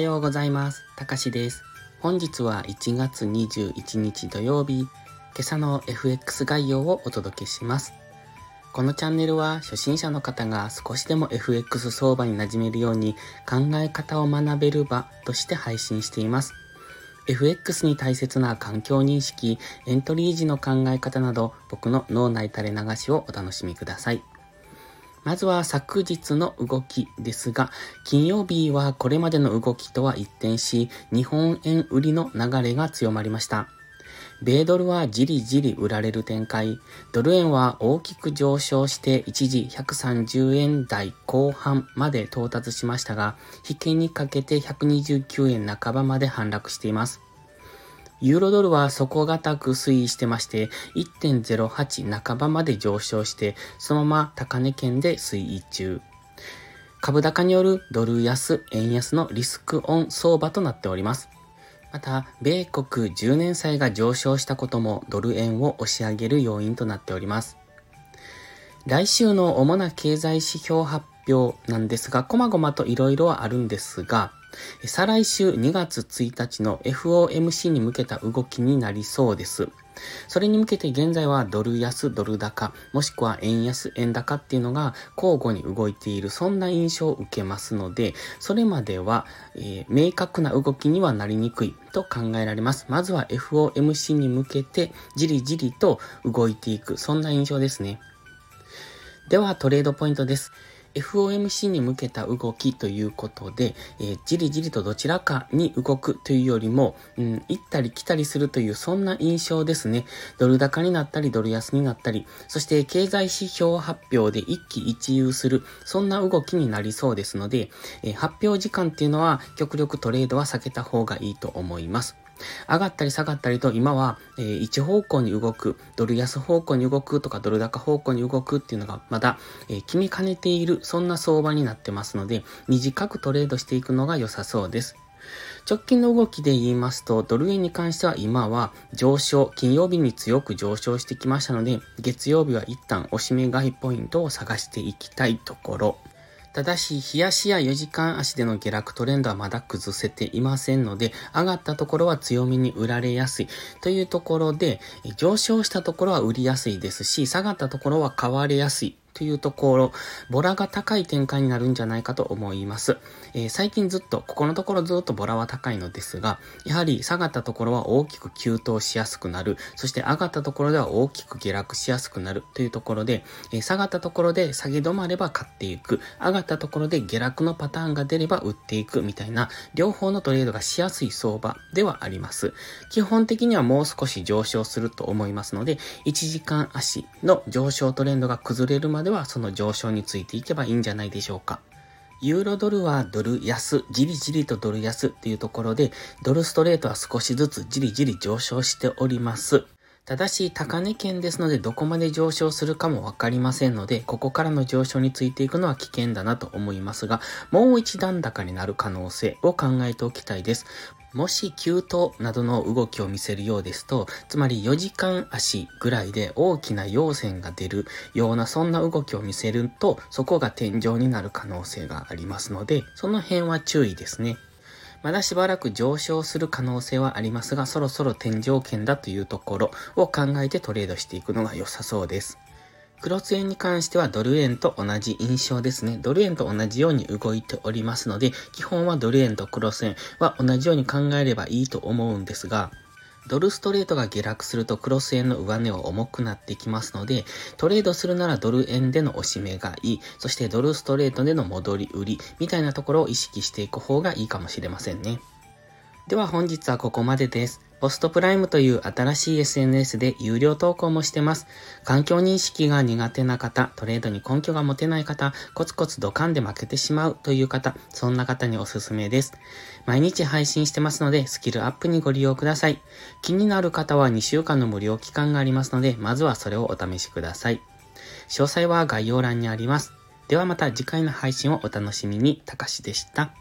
はようございます。たかしです。本日は1月21日土曜日、今朝の FX 概要をお届けします。このチャンネルは初心者の方が少しでも FX 相場に馴染めるように考え方を学べる場として配信しています。FX に大切な環境認識、エントリー時の考え方など僕の脳内垂れ流しをお楽しみください。まずは昨日の動きですが、金曜日はこれまでの動きとは一転し、日本円売りの流れが強まりました。米ドルはじりじり売られる展開、ドル円は大きく上昇して一時130円台後半まで到達しましたが、引けにかけて129円半ばまで反落しています。ユーロドルは底堅く推移してまして、1.08半ばまで上昇して、そのまま高値圏で推移中。株高によるドル安、円安のリスクオン相場となっております。また、米国10年債が上昇したこともドル円を押し上げる要因となっております。来週の主な経済指標発表なんですが、こまごまと色々あるんですが、再来週2月1日の FOMC に向けた動きになりそうです。それに向けて現在はドル安、ドル高、もしくは円安、円高っていうのが交互に動いている、そんな印象を受けますので、それまでは、えー、明確な動きにはなりにくいと考えられます。まずは FOMC に向けてじりじりと動いていく、そんな印象ですね。ではトレードポイントです。FOMC に向けた動きということで、えー、じりじりとどちらかに動くというよりも、うん、行ったり来たりするというそんな印象ですね。ドル高になったり、ドル安になったり、そして経済指標発表で一喜一憂する、そんな動きになりそうですので、えー、発表時間っていうのは極力トレードは避けた方がいいと思います。上がったり下がったりと今は、えー、一方向に動く、ドル安方向に動くとかドル高方向に動くっていうのがまだ、えー、決めかねている、そんな相場になってますので、短くトレードしていくのが良さそうです。直近の動きで言いますと、ドル円に関しては今は上昇、金曜日に強く上昇してきましたので、月曜日は一旦押し目買いポイントを探していきたいところ。ただし、冷やしや4時間足での下落トレンドはまだ崩せていませんので、上がったところは強めに売られやすい。というところで、上昇したところは売りやすいですし、下がったところは買われやすい。というところ、ボラが高い展開になるんじゃないかと思います。えー、最近ずっと、ここのところずっとボラは高いのですが、やはり下がったところは大きく急騰しやすくなる、そして上がったところでは大きく下落しやすくなる。というところで、えー、下がったところで下げ止まれば買っていく、上がったところで下落のパターンが出れば売っていく。みたいな、両方のトレードがしやすい相場。ではあります。基本的にはもう少し上昇すると思いますので、1時間足の上昇トレンドが崩れるまでまではその上昇についていけばいいんじゃないでしょうか。ユーロドルはドル安、じりじりとドル安っていうところで、ドルストレートは少しずつじりじり上昇しております。ただし、高値圏ですので、どこまで上昇するかもわかりませんので、ここからの上昇についていくのは危険だなと思いますが、もう一段高になる可能性を考えておきたいです。もし急騰などの動きを見せるようですと、つまり4時間足ぐらいで大きな陽線が出るようなそんな動きを見せると、そこが天井になる可能性がありますので、その辺は注意ですね。まだしばらく上昇する可能性はありますが、そろそろ天井圏だというところを考えてトレードしていくのが良さそうです。クロス円に関してはドル円と同じ印象ですね。ドル円と同じように動いておりますので、基本はドル円とクロス円は同じように考えればいいと思うんですが、ドルストレートが下落するとクロス円の上値は重くなってきますので、トレードするならドル円での押し目がいい、そしてドルストレートでの戻り売り、みたいなところを意識していく方がいいかもしれませんね。では本日はここまでです。ポストプライムという新しい SNS で有料投稿もしてます。環境認識が苦手な方、トレードに根拠が持てない方、コツコツドカンで負けてしまうという方、そんな方におすすめです。毎日配信してますので、スキルアップにご利用ください。気になる方は2週間の無料期間がありますので、まずはそれをお試しください。詳細は概要欄にあります。ではまた次回の配信をお楽しみに。たかしでした。